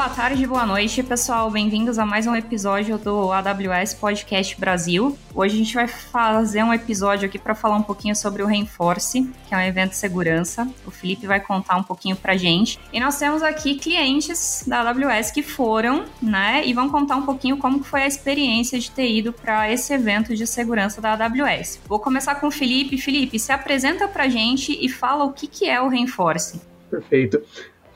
Boa tarde, boa noite, pessoal. Bem-vindos a mais um episódio do AWS Podcast Brasil. Hoje a gente vai fazer um episódio aqui para falar um pouquinho sobre o Reinforce, que é um evento de segurança. O Felipe vai contar um pouquinho pra gente. E nós temos aqui clientes da AWS que foram, né, e vão contar um pouquinho como foi a experiência de ter ido para esse evento de segurança da AWS. Vou começar com o Felipe. Felipe, se apresenta pra gente e fala o que que é o Reinforce. Perfeito.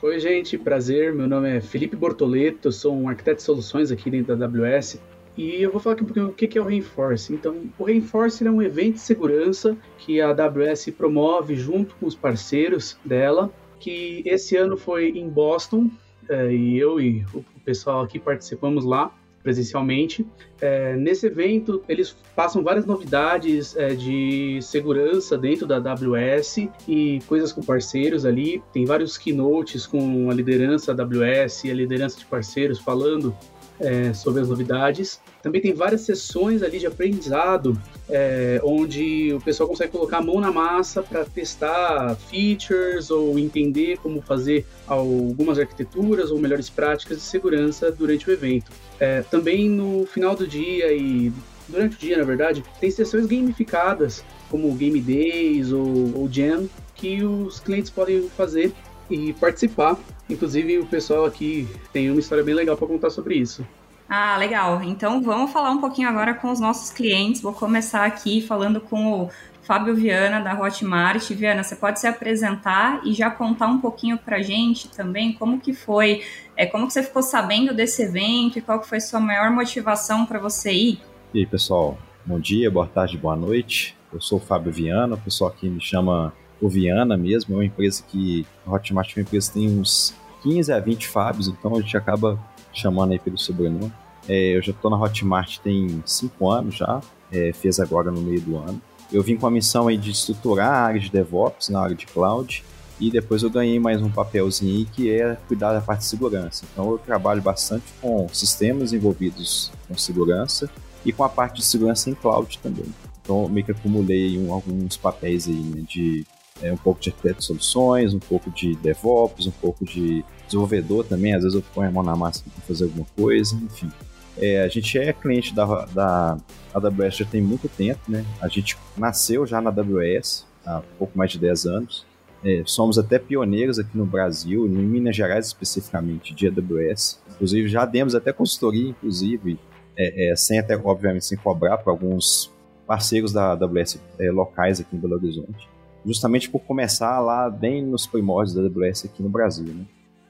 Oi, gente, prazer. Meu nome é Felipe Bortoleto, sou um arquiteto de soluções aqui dentro da AWS. E eu vou falar aqui um pouquinho o que é o Reinforce. Então, o Reinforce é um evento de segurança que a AWS promove junto com os parceiros dela, que esse ano foi em Boston, é, e eu e o pessoal aqui participamos lá presencialmente. É, nesse evento, eles passam várias novidades é, de segurança dentro da AWS e coisas com parceiros ali. Tem vários keynotes com a liderança da AWS e a liderança de parceiros falando é, sobre as novidades. Também tem várias sessões ali de aprendizado, é, onde o pessoal consegue colocar a mão na massa para testar features ou entender como fazer algumas arquiteturas ou melhores práticas de segurança durante o evento. É, também no final do dia e durante o dia, na verdade, tem sessões gamificadas, como Game Days ou, ou Jam, que os clientes podem fazer e participar. Inclusive, o pessoal aqui tem uma história bem legal para contar sobre isso. Ah, legal. Então vamos falar um pouquinho agora com os nossos clientes. Vou começar aqui falando com o Fábio Viana da Hotmart. Viana, você pode se apresentar e já contar um pouquinho para gente também como que foi, é, como que você ficou sabendo desse evento e qual que foi sua maior motivação para você ir? E aí, pessoal, bom dia, boa tarde, boa noite. Eu sou o Fábio Viana, o pessoal aqui me chama Viana mesmo, é uma empresa que, a Hotmart é uma empresa que tem uns 15 a 20 Fábios, então a gente acaba chamando aí pelo sobrenome. É, eu já estou na Hotmart tem 5 anos já, é, fez agora no meio do ano. Eu vim com a missão aí de estruturar a área de DevOps na área de cloud e depois eu ganhei mais um papelzinho aí que é cuidar da parte de segurança. Então eu trabalho bastante com sistemas envolvidos com segurança e com a parte de segurança em cloud também. Então meio que acumulei um, alguns papéis aí né, de é, um pouco de arquiteto de soluções, um pouco de DevOps, um pouco de desenvolvedor também. Às vezes eu ponho a mão na massa para fazer alguma coisa, enfim. É, a gente é cliente da, da AWS já tem muito tempo, né? A gente nasceu já na AWS há pouco mais de 10 anos. É, somos até pioneiros aqui no Brasil, em Minas Gerais especificamente, de AWS. Inclusive, já demos até consultoria, inclusive, é, é, sem até, obviamente, sem cobrar para alguns parceiros da AWS é, locais aqui em Belo Horizonte justamente por começar lá bem nos primórdios da AWS aqui no Brasil, né?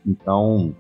Então,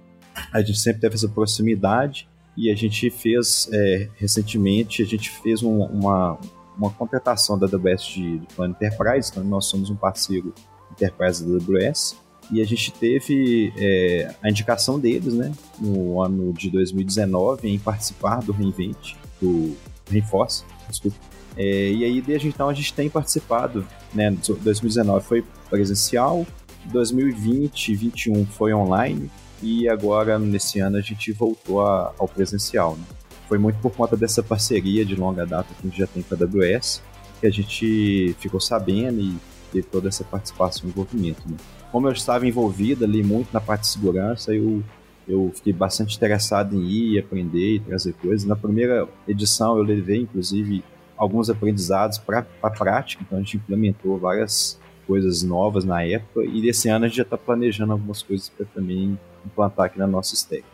a gente sempre teve essa proximidade e a gente fez, é, recentemente, a gente fez um, uma, uma contratação da AWS de, de plano Enterprise, então nós somos um parceiro Enterprise da AWS, e a gente teve é, a indicação deles, né, no ano de 2019, em participar do Reinvent, do Reinforce, desculpa, é, e aí, desde então, a gente tem participado, né? 2019 foi presencial, 2020 e 2021 foi online, e agora, nesse ano, a gente voltou a, ao presencial, né? Foi muito por conta dessa parceria de longa data que a gente já tem com a AWS, que a gente ficou sabendo e teve toda essa participação e envolvimento, né? Como eu estava envolvido ali muito na parte de segurança, eu eu fiquei bastante interessado em ir, aprender e trazer coisas. Na primeira edição eu levei, inclusive, alguns aprendizados para a prática, então a gente implementou várias coisas novas na época e desse ano a gente já está planejando algumas coisas para também implantar aqui na nossa stack.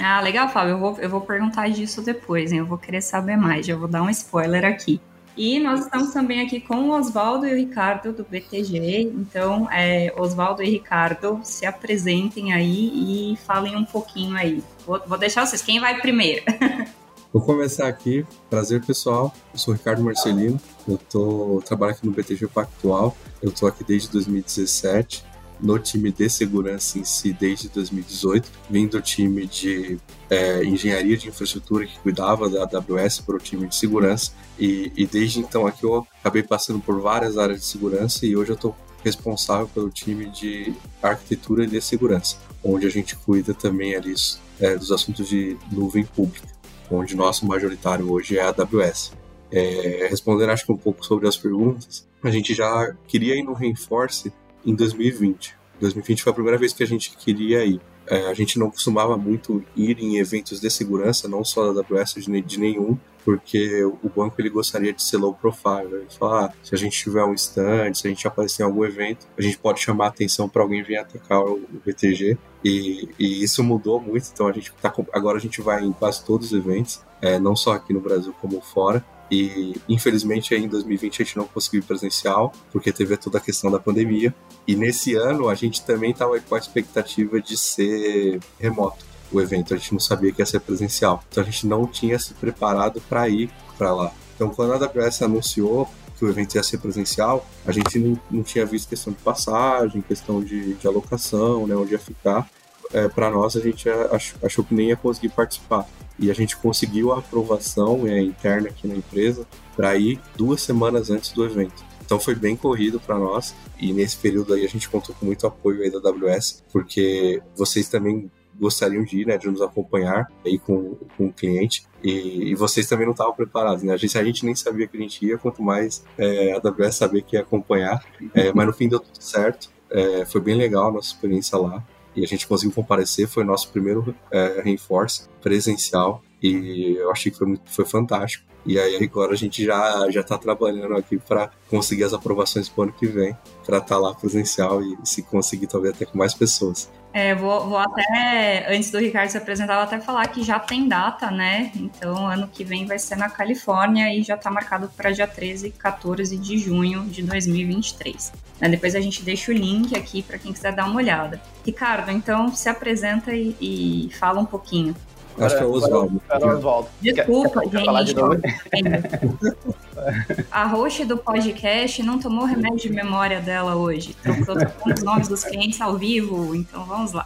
Ah, legal, Fábio. Eu vou, eu vou perguntar disso depois, hein? Eu vou querer saber mais, já vou dar um spoiler aqui. E nós estamos também aqui com o Oswaldo e o Ricardo do BTG. Então, é, Oswaldo e Ricardo, se apresentem aí e falem um pouquinho aí. Vou, vou deixar vocês. Quem vai primeiro? Vou começar aqui. Prazer, pessoal. Eu sou Ricardo Marcelino. Eu tô trabalho aqui no BTG Pactual. Eu tô aqui desde 2017 no time de segurança em si desde 2018, vim do time de é, engenharia de infraestrutura que cuidava da AWS para o time de segurança e, e, desde então aqui eu acabei passando por várias áreas de segurança e hoje eu estou responsável pelo time de arquitetura e de segurança, onde a gente cuida também ali é, dos assuntos de nuvem pública onde nosso majoritário hoje é a AWS. É, respondendo acho que um pouco sobre as perguntas, a gente já queria ir no Reinforce em 2020. 2020 foi a primeira vez que a gente queria ir. É, a gente não costumava muito ir em eventos de segurança, não só da AWS, de, de nenhum, porque o banco ele gostaria de ser low profile. Ele fala, ah, se a gente tiver um stand, se a gente aparecer em algum evento, a gente pode chamar a atenção para alguém vir atacar o, o BTG. E, e, isso mudou muito, então a gente tá, agora a gente vai em quase todos os eventos, é, não só aqui no Brasil como fora. E infelizmente em 2020 a gente não conseguiu presencial, porque teve toda a questão da pandemia. E nesse ano a gente também estava com a expectativa de ser remoto o evento, a gente não sabia que ia ser presencial. Então a gente não tinha se preparado para ir para lá. Então quando a AWS anunciou que o evento ia ser presencial, a gente não, não tinha visto questão de passagem, questão de, de alocação, né, onde ia ficar. É, para nós, a gente achou, achou que nem ia conseguir participar e a gente conseguiu a aprovação é, interna aqui na empresa para ir duas semanas antes do evento. Então foi bem corrido para nós e nesse período aí a gente contou com muito apoio aí da AWS, porque vocês também gostariam de ir, né, de nos acompanhar aí com, com o cliente. E, e vocês também não estavam preparados, né? A gente, a gente nem sabia que a gente ia, quanto mais é, a AWS sabia que ia acompanhar. É, mas no fim deu tudo certo. É, foi bem legal a nossa experiência lá e a gente conseguiu comparecer. Foi nosso primeiro é, Reinforce presencial e eu achei que foi, muito, foi fantástico. E aí agora a gente já já está trabalhando aqui para conseguir as aprovações para o ano que vem, para estar tá lá presencial e se conseguir talvez até com mais pessoas. É, vou, vou até, antes do Ricardo se apresentar, vou até falar que já tem data, né? Então, ano que vem vai ser na Califórnia e já está marcado para dia 13 e 14 de junho de 2023. Né? Depois a gente deixa o link aqui para quem quiser dar uma olhada. Ricardo, então se apresenta e, e fala um pouquinho. Acho que é o Oswaldo. Oswaldo. Desculpa, quer, gente. a host do podcast não tomou remédio de memória dela hoje. Trocou os nomes dos clientes ao vivo, então vamos lá.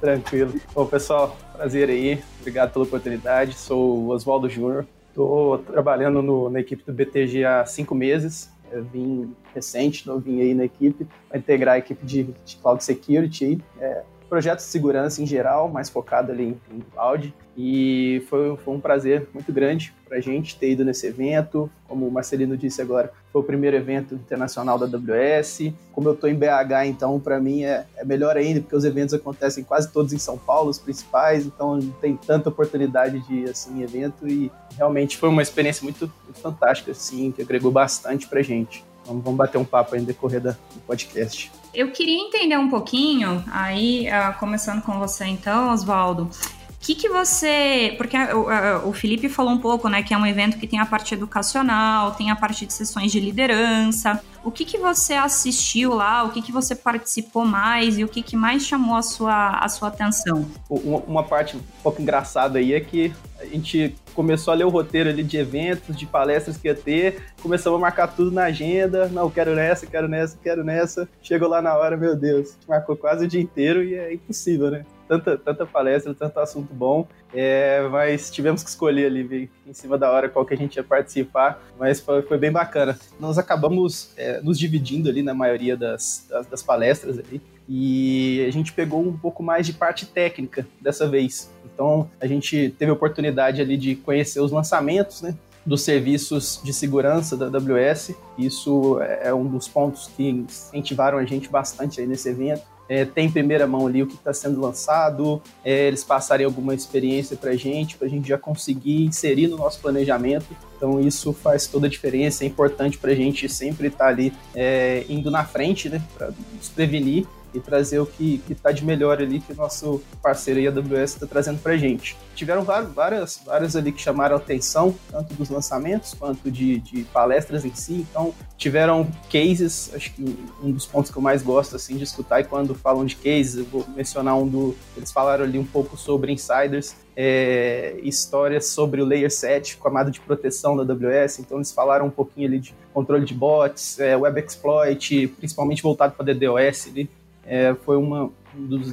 Tranquilo. Bom, pessoal, prazer aí. Obrigado pela oportunidade. Sou o Oswaldo Júnior. Estou trabalhando no, na equipe do BTG há cinco meses. Eu vim recente, novinho aí na equipe, para integrar a equipe de, de Cloud Security. É, projetos de segurança em geral, mais focado ali em, em cloud. E foi, foi um prazer muito grande para a gente ter ido nesse evento. Como o Marcelino disse agora, foi o primeiro evento internacional da AWS. Como eu estou em BH, então para mim é, é, melhor ainda, porque os eventos acontecem quase todos em São Paulo, os principais, então não tem tanta oportunidade de assim, evento. E realmente foi uma experiência muito, muito fantástica, assim, que agregou bastante para gente. Vamos, vamos bater um papo aí no decorrer do podcast. Eu queria entender um pouquinho, aí, uh, começando com você então, Oswaldo, que, que você. Porque o, Felipe falou um pouco, né, que é um evento que tem a parte educacional, tem a parte de sessões de liderança. O que, que você assistiu lá? O que, que você participou mais e o que, que mais chamou a sua, a sua atenção? Uma, uma parte um pouco engraçada aí é que a gente começou a ler o roteiro ali de eventos, de palestras que ia ter, começamos a marcar tudo na agenda, não, quero nessa, quero nessa, quero nessa. Chegou lá na hora, meu Deus, marcou quase o dia inteiro e é impossível, né? Tanta, tanta palestra, tanto assunto bom, é, mas tivemos que escolher ali em cima da hora qual que a gente ia participar, mas foi, foi bem bacana. Nós acabamos é, nos dividindo ali na maioria das, das, das palestras ali, e a gente pegou um pouco mais de parte técnica dessa vez. Então a gente teve a oportunidade ali de conhecer os lançamentos, né? Dos serviços de segurança da AWS. Isso é um dos pontos que incentivaram a gente bastante aí nesse evento é, tem em primeira mão ali o que está sendo lançado, é, eles passarem alguma experiência para a gente, para a gente já conseguir inserir no nosso planejamento. Então isso faz toda a diferença, é importante para a gente sempre estar tá ali é, indo na frente, né, para nos prevenir e trazer o que está de melhor ali que o nosso parceiro aí, AWS, está trazendo para gente. Tiveram várias, várias ali que chamaram atenção, tanto dos lançamentos quanto de, de palestras em si. Então, tiveram cases, acho que um dos pontos que eu mais gosto assim de escutar, e quando falam de cases, eu vou mencionar um do. Eles falaram ali um pouco sobre insiders, é, histórias sobre o Layer 7, camada de proteção da AWS. Então, eles falaram um pouquinho ali de controle de bots, é, web exploit, principalmente voltado para DDoS ali. É, foi uma,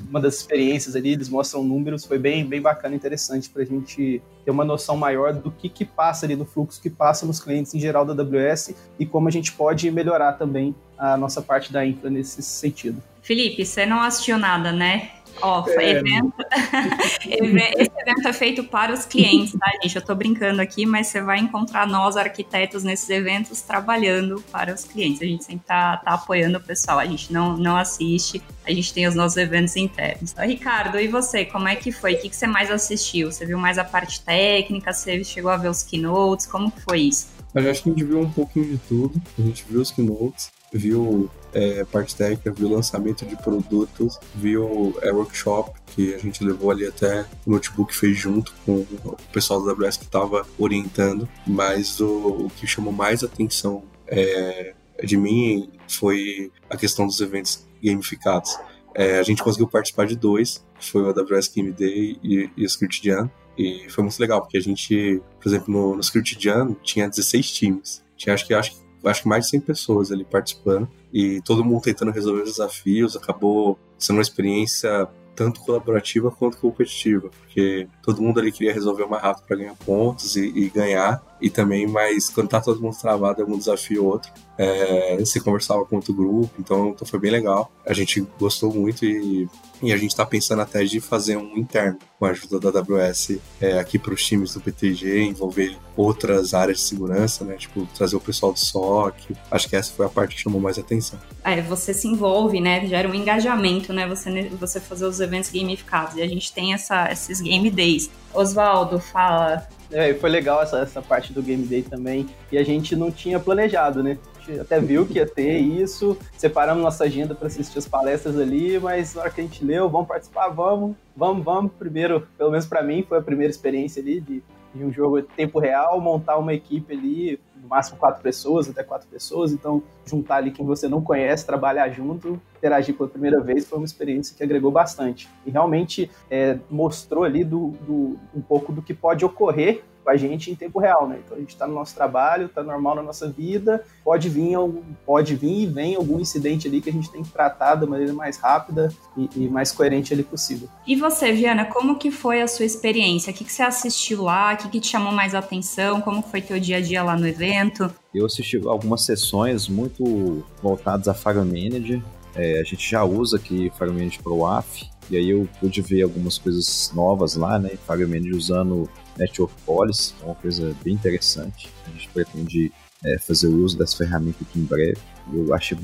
uma das experiências ali, eles mostram números, foi bem, bem bacana, interessante para a gente ter uma noção maior do que, que passa ali no fluxo que passa nos clientes em geral da AWS e como a gente pode melhorar também a nossa parte da infra nesse sentido. Felipe, você não assistiu nada, né? Ó, é... evento... esse evento é feito para os clientes, tá, gente? Eu tô brincando aqui, mas você vai encontrar nós, arquitetos, nesses eventos trabalhando para os clientes. A gente sempre tá, tá apoiando o pessoal, a gente não, não assiste, a gente tem os nossos eventos internos. Ricardo, e você, como é que foi? O que, que você mais assistiu? Você viu mais a parte técnica? Você chegou a ver os keynotes? Como que foi isso? Eu acho que a gente viu um pouquinho de tudo. A gente viu os keynotes, viu é, parte técnica, viu lançamento de produtos, viu é, workshop que a gente levou ali até o notebook fez junto com o pessoal da AWS que estava orientando, mas o, o, que chamou mais atenção é, de mim foi a questão dos eventos gamificados. É, a gente conseguiu participar de dois, foi o AWS Game Day e, e o Script Jam, e foi muito legal, porque a gente, por exemplo, no, no Script Jam tinha 16 times. Tinha acho que, acho, acho que mais de 100 pessoas ali participando e todo mundo tentando resolver os desafios. Acabou sendo uma experiência tanto colaborativa quanto competitiva, porque todo mundo ali queria resolver mais rápido para ganhar pontos e, e, ganhar, e também, mas quando tá todo mundo travado, é um desafio ou outro. É, você conversava com outro grupo, então, então foi bem legal. A gente gostou muito e, e a gente está pensando até de fazer um interno com a ajuda da AWS é, aqui para os times do PTG, envolver outras áreas de segurança, né? Tipo, trazer o pessoal do SOC. Acho que essa foi a parte que chamou mais atenção. É, você se envolve, né? Gera um engajamento, né? Você, você fazer os eventos gamificados. E a gente tem essa, esses game days. Oswaldo, fala é, foi legal essa, essa parte do Game Day também. E a gente não tinha planejado, né? Até viu que ia ter isso, separamos nossa agenda para assistir as palestras ali, mas na hora que a gente leu, vamos participar, vamos, vamos, vamos. Primeiro, pelo menos para mim, foi a primeira experiência ali de, de um jogo em tempo real, montar uma equipe ali, máximo quatro pessoas, até quatro pessoas, então juntar ali quem você não conhece, trabalhar junto, interagir pela primeira vez foi uma experiência que agregou bastante. E realmente é, mostrou ali do, do, um pouco do que pode ocorrer com a gente em tempo real, né? Então a gente está no nosso trabalho, está normal na nossa vida, pode vir, pode vir e vem algum incidente ali que a gente tem que tratar da maneira mais rápida e, e mais coerente ali possível. E você, Viana, como que foi a sua experiência? O que, que você assistiu lá? O que, que te chamou mais atenção? Como foi teu dia a dia lá no evento? Eu assisti algumas sessões muito voltadas a Fire Manager. É, a gente já usa aqui Fire Manager Pro AF, e aí eu pude ver algumas coisas novas lá, né? Fire Manager usando Network Policy, é uma coisa bem interessante. A gente pretende é, fazer uso dessa ferramenta aqui em breve. Eu achei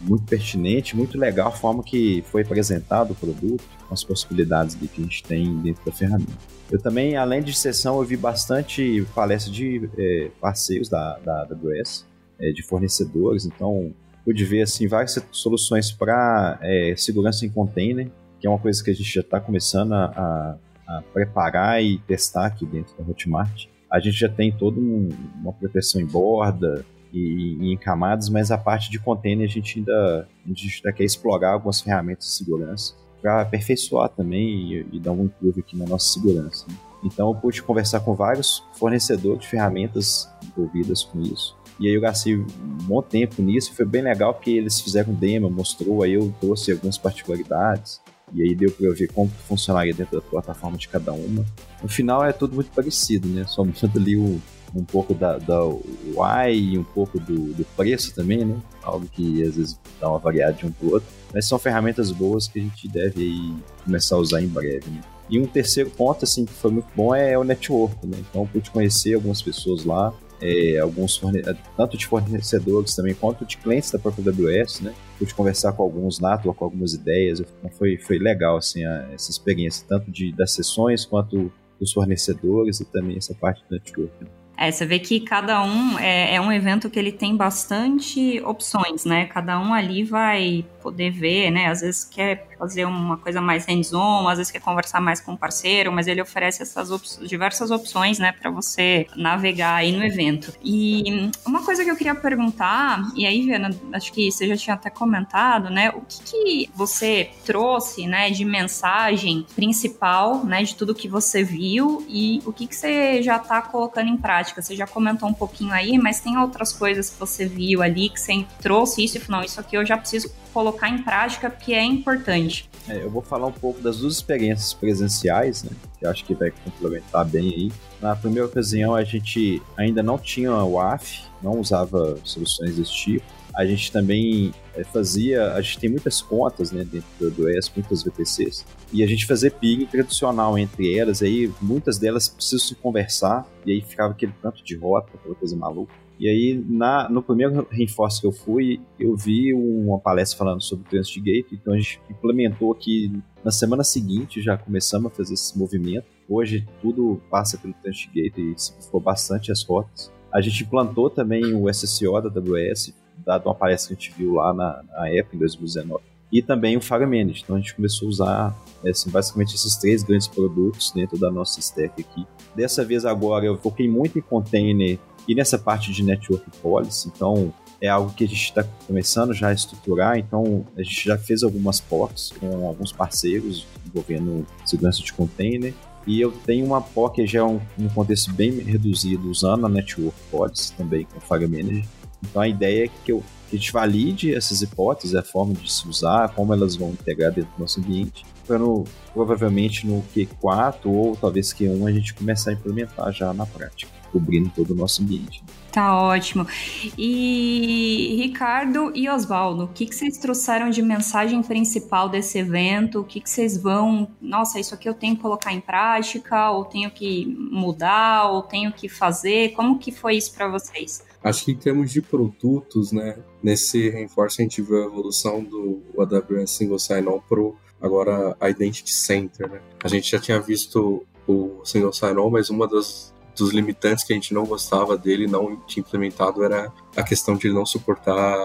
muito pertinente, muito legal a forma que foi apresentado o produto, as possibilidades que a gente tem dentro da ferramenta. Eu também, além de sessão, eu vi bastante palestra de é, parceiros da, da AWS, é, de fornecedores, então pude ver assim, várias soluções para é, segurança em container, que é uma coisa que a gente já está começando a, a a preparar e testar aqui dentro da Hotmart. A gente já tem toda um, uma proteção em borda e, e, em camadas, mas a parte de container a gente ainda, a gente ainda quer explorar algumas ferramentas de segurança para aperfeiçoar também e, e, dar um improve aqui na nossa segurança. Né? Então eu pude conversar com vários fornecedores de ferramentas envolvidas com isso. E aí eu gastei um bom tempo nisso, foi bem legal porque eles fizeram um demo, mostrou, aí eu trouxe algumas particularidades. E aí deu para eu ver como funcionaria dentro da plataforma de cada uma. No final é tudo muito parecido, né? Só muda ali o, um pouco da, da UI e um pouco do, do, preço também, né? Algo que às vezes dá uma variada de um para outro. Mas são ferramentas boas que a gente deve aí começar a usar em breve, né? E um terceiro ponto, assim, que foi muito bom é o network, né? Então pude conhecer algumas pessoas lá, é, alguns forne... tanto de fornecedores também quanto de clientes da própria AWS, né? Pude conversar com alguns lá, com algumas ideias, então foi, foi legal assim a, essa experiência tanto de das sessões quanto dos fornecedores e também essa parte do network. Né? É, você vê que cada um é, é, um evento que ele tem bastante opções, né? Cada um ali vai poder ver, né? Às vezes quer fazer uma coisa mais hands-on, às vezes quer conversar mais com o parceiro, mas ele oferece essas op diversas opções, né, para você navegar aí no evento. E uma coisa que eu queria perguntar, e aí, Viana, acho que você já tinha até comentado, né, o que, que você trouxe, né, de mensagem principal, né, de tudo que você viu e o que, que você já está colocando em prática? Você já comentou um pouquinho aí, mas tem outras coisas que você viu ali que você trouxe isso e falou, não, isso aqui eu já preciso colocar em prática, porque é importante. É, eu vou falar um pouco das duas experiências presenciais, né? Que acho que vai complementar bem aí. Na primeira ocasião, a gente ainda não tinha o AF, não usava soluções desse tipo. A gente também é, fazia, a gente tem muitas contas né, dentro do ES, muitas VPCs, e a gente fazia ping tradicional entre elas, aí muitas delas precisam se conversar, e aí ficava aquele tanto de rota, aquela coisa maluca. E aí, na, no primeiro Reinforce que eu fui, eu vi uma palestra falando sobre o Transit Gate, então a gente implementou aqui na semana seguinte, já começamos a fazer esse movimento. Hoje tudo passa pelo Transit Gate e simplificou bastante as rotas. A gente implantou também o SSO da AWS, dado uma palestra que a gente viu lá na, na época, em 2019. E também o Fire Manage. Então a gente começou a usar assim, basicamente esses três grandes produtos dentro da nossa stack aqui. Dessa vez agora eu foquei muito em container e nessa parte de network policy, então é algo que a gente está começando já a estruturar, então a gente já fez algumas POCs com alguns parceiros envolvendo segurança de container, e eu tenho uma POC que já é um, um contexto bem reduzido, usando a Network Policy também com Fire Manager. Então a ideia é que, eu, que a gente valide essas hipóteses, a forma de se usar, como elas vão integrar dentro do nosso ambiente, para provavelmente no Q4 ou talvez Q1 a gente começar a implementar já na prática cobrindo todo o nosso ambiente. Tá ótimo. E Ricardo e Oswaldo, o que, que vocês trouxeram de mensagem principal desse evento? O que, que vocês vão. Nossa, isso aqui eu tenho que colocar em prática, ou tenho que mudar, ou tenho que fazer? Como que foi isso para vocês? Acho que em termos de produtos, né, nesse Reinforce a gente viu a evolução do AWS Single Sign-On pro agora Identity Center, né? A gente já tinha visto o Single Sign-On, mas uma das dos limitantes que a gente não gostava dele, não tinha implementado, era a questão de ele não suportar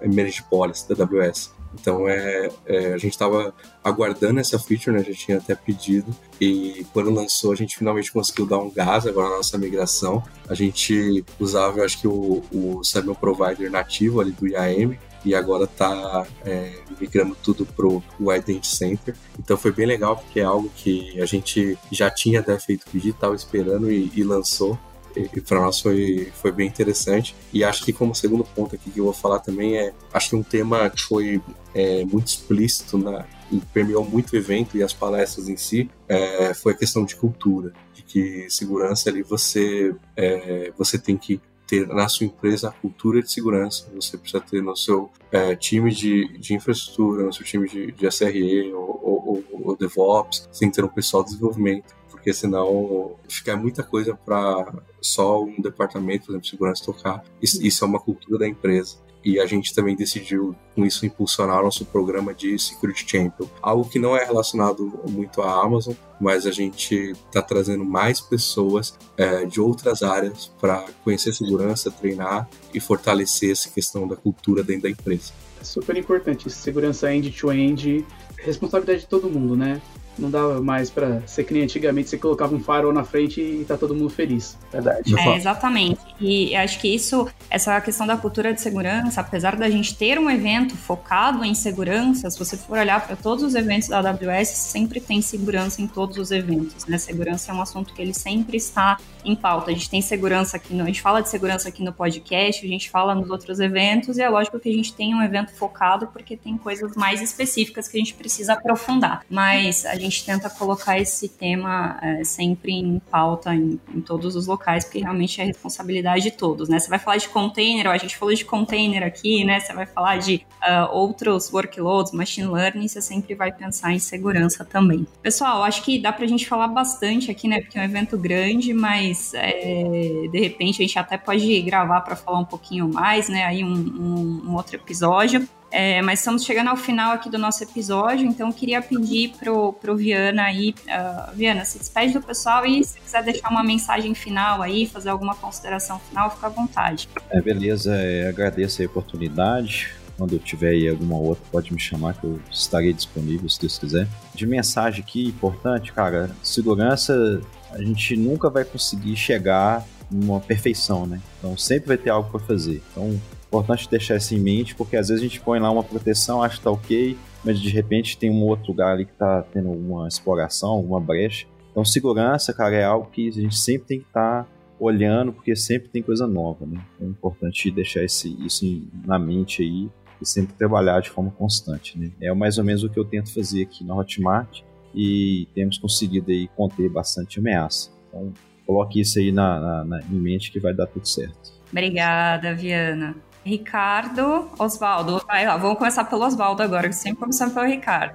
Managed Policy da AWS. Então é, é a gente estava aguardando essa feature, né? A gente tinha até pedido e quando lançou a gente finalmente conseguiu dar um gás agora na nossa migração. A gente usava, eu acho que o, o Samuel Provider nativo ali do IAM e agora está é, migrando tudo pro o Identity Center. Então foi bem legal porque é algo que a gente já tinha até feito pedido, estava esperando e, e lançou e para nós foi, foi bem interessante. E acho que como segundo ponto aqui que eu vou falar também é, acho que um tema que foi é, muito explícito na, e permeou muito o evento e as palestras em si, é, foi a questão de cultura, de que segurança ali você, é, você tem que ter na sua empresa a cultura de segurança, você precisa ter no seu é, time de, de infraestrutura, no seu time de, de SRE ou, ou, ou, DevOps, sem ter um pessoal de desenvolvimento, porque senão fica muita coisa para só um departamento, por exemplo, segurança tocar. Isso, isso é uma cultura da empresa e a gente também decidiu com isso impulsionar nosso programa de Security Champion, algo que não é relacionado muito à Amazon, mas a gente está trazendo mais pessoas é, de outras áreas para conhecer segurança, treinar e fortalecer essa questão da cultura dentro da empresa. É super importante, segurança end-to-end, -end, responsabilidade de todo mundo, né? Não dava mais para ser que nem antigamente você colocava um farol na frente e tá todo mundo feliz. Verdade. É, exatamente. E acho que isso, essa questão da cultura de segurança, apesar da gente ter um evento focado em segurança, se você for olhar para todos os eventos da AWS, sempre tem segurança em todos os eventos, né? Segurança é um assunto que ele sempre está em pauta. A gente tem segurança aqui, no, a gente fala de segurança aqui no podcast, a gente fala nos outros eventos, e é lógico que a gente tem um evento focado porque tem coisas mais específicas que a gente precisa aprofundar. Mas a gente tenta colocar esse tema é, sempre em pauta em, em, todos os locais, porque realmente é responsabilidade de todos, né? Você vai falar de container, a gente falou de container aqui, né? Você vai falar de uh, outros workloads, machine learning, você sempre vai pensar em segurança também. Pessoal, acho que dá pra gente falar bastante aqui, né? Porque é um evento grande, mas é, de repente a gente até pode gravar para falar um pouquinho mais, né? Aí um, um, um outro episódio. É, mas estamos chegando ao final aqui do nosso episódio, então queria pedir pro, pro Viana aí, uh, Viana, se despede do pessoal e se quiser deixar uma mensagem final aí, fazer alguma consideração final, fica à vontade. É, beleza, é, agradeço a oportunidade. Quando eu tiver aí alguma outra, pode me chamar que eu estarei disponível se Deus quiser. De mensagem aqui, importante, cara, segurança, a gente nunca vai conseguir chegar numa perfeição, né? Então sempre vai ter algo para fazer. Então Importante deixar isso em mente, porque às vezes a gente põe lá uma proteção, acha que tá ok, mas de repente tem um outro lugar ali que tá tendo uma exploração, uma brecha. Então, segurança, cara, é algo que a gente sempre tem que estar tá olhando, porque sempre tem coisa nova, né? Então, é importante deixar esse, isso na mente aí e sempre trabalhar de forma constante. Né? É mais ou menos o que eu tento fazer aqui na Hotmart e temos conseguido aí conter bastante ameaça. Então, coloque isso aí na, na, na, em mente que vai dar tudo certo. Obrigada, Viana. Ricardo, Osvaldo. Vai lá, vamos começar pelo Osvaldo agora, sempre começamos pelo Ricardo.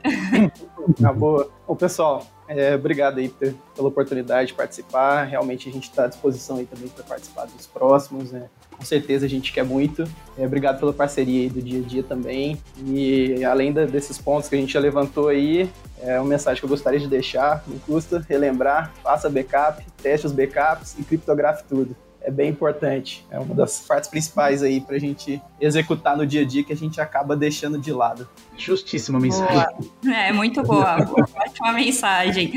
Na boa. Bom, pessoal, é, obrigado aí por, pela oportunidade de participar. Realmente a gente está à disposição aí também para participar dos próximos. Né? Com certeza a gente quer muito. É, obrigado pela parceria aí do dia a dia também. E além da, desses pontos que a gente já levantou aí, é uma mensagem que eu gostaria de deixar. Não custa relembrar, faça backup, teste os backups e criptografe tudo é bem importante. É uma das partes principais aí para a gente executar no dia a dia que a gente acaba deixando de lado. Justíssima mensagem. Boa. É, muito boa. Ótima mensagem.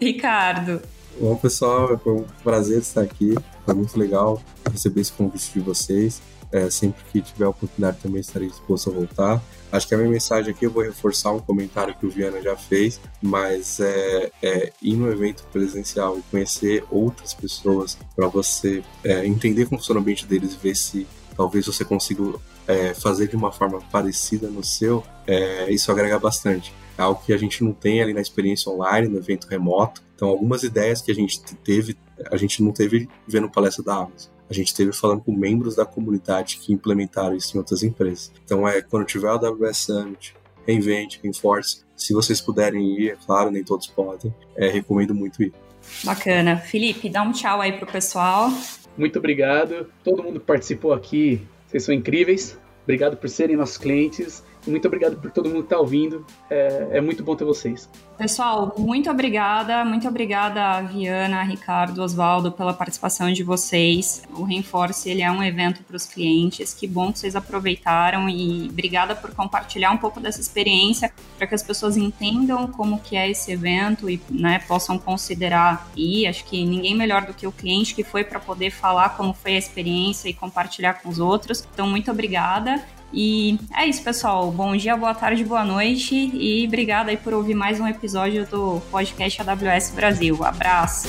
Ricardo. Bom, pessoal, foi um prazer estar aqui. Foi muito legal receber esse convite de vocês. É, sempre que tiver a oportunidade também estarei disposto a voltar. Acho que a minha mensagem aqui eu vou reforçar um comentário que o Viana já fez, mas é, é ir no evento presencial e conhecer outras pessoas para você é, entender como funciona o ambiente deles e ver se talvez você consiga é, fazer de uma forma parecida no seu, é, isso agrega bastante. É algo que a gente não tem ali na experiência online, no evento remoto. Então, algumas ideias que a gente teve, a gente não teve vendo palestra da Amazon a gente esteve falando com membros da comunidade que implementaram isso em outras empresas. Então, é quando tiver o AWS Summit, Reinvent, Reinforce, se vocês puderem ir, é claro, nem todos podem, é, recomendo muito ir. Bacana. Felipe, dá um tchau aí pro pessoal. Muito obrigado. Todo mundo que participou aqui, vocês são incríveis. Obrigado por serem nossos clientes. Muito obrigado por todo mundo que está ouvindo. É, é, muito bom ter vocês. Pessoal, muito obrigada. Muito obrigada, Viana, Ricardo, Oswaldo, pela participação de vocês. O Reinforce ele é um evento para os clientes. Que bom que vocês aproveitaram e obrigada por compartilhar um pouco dessa experiência para que as pessoas entendam como que é esse evento e né, possam considerar. E acho que ninguém melhor do que o cliente que foi para poder falar como foi a experiência e compartilhar com os outros. Então, muito obrigada. E é isso, pessoal. Bom dia, boa tarde, boa noite e obrigada aí por ouvir mais um episódio do podcast AWS Brasil. Abraço!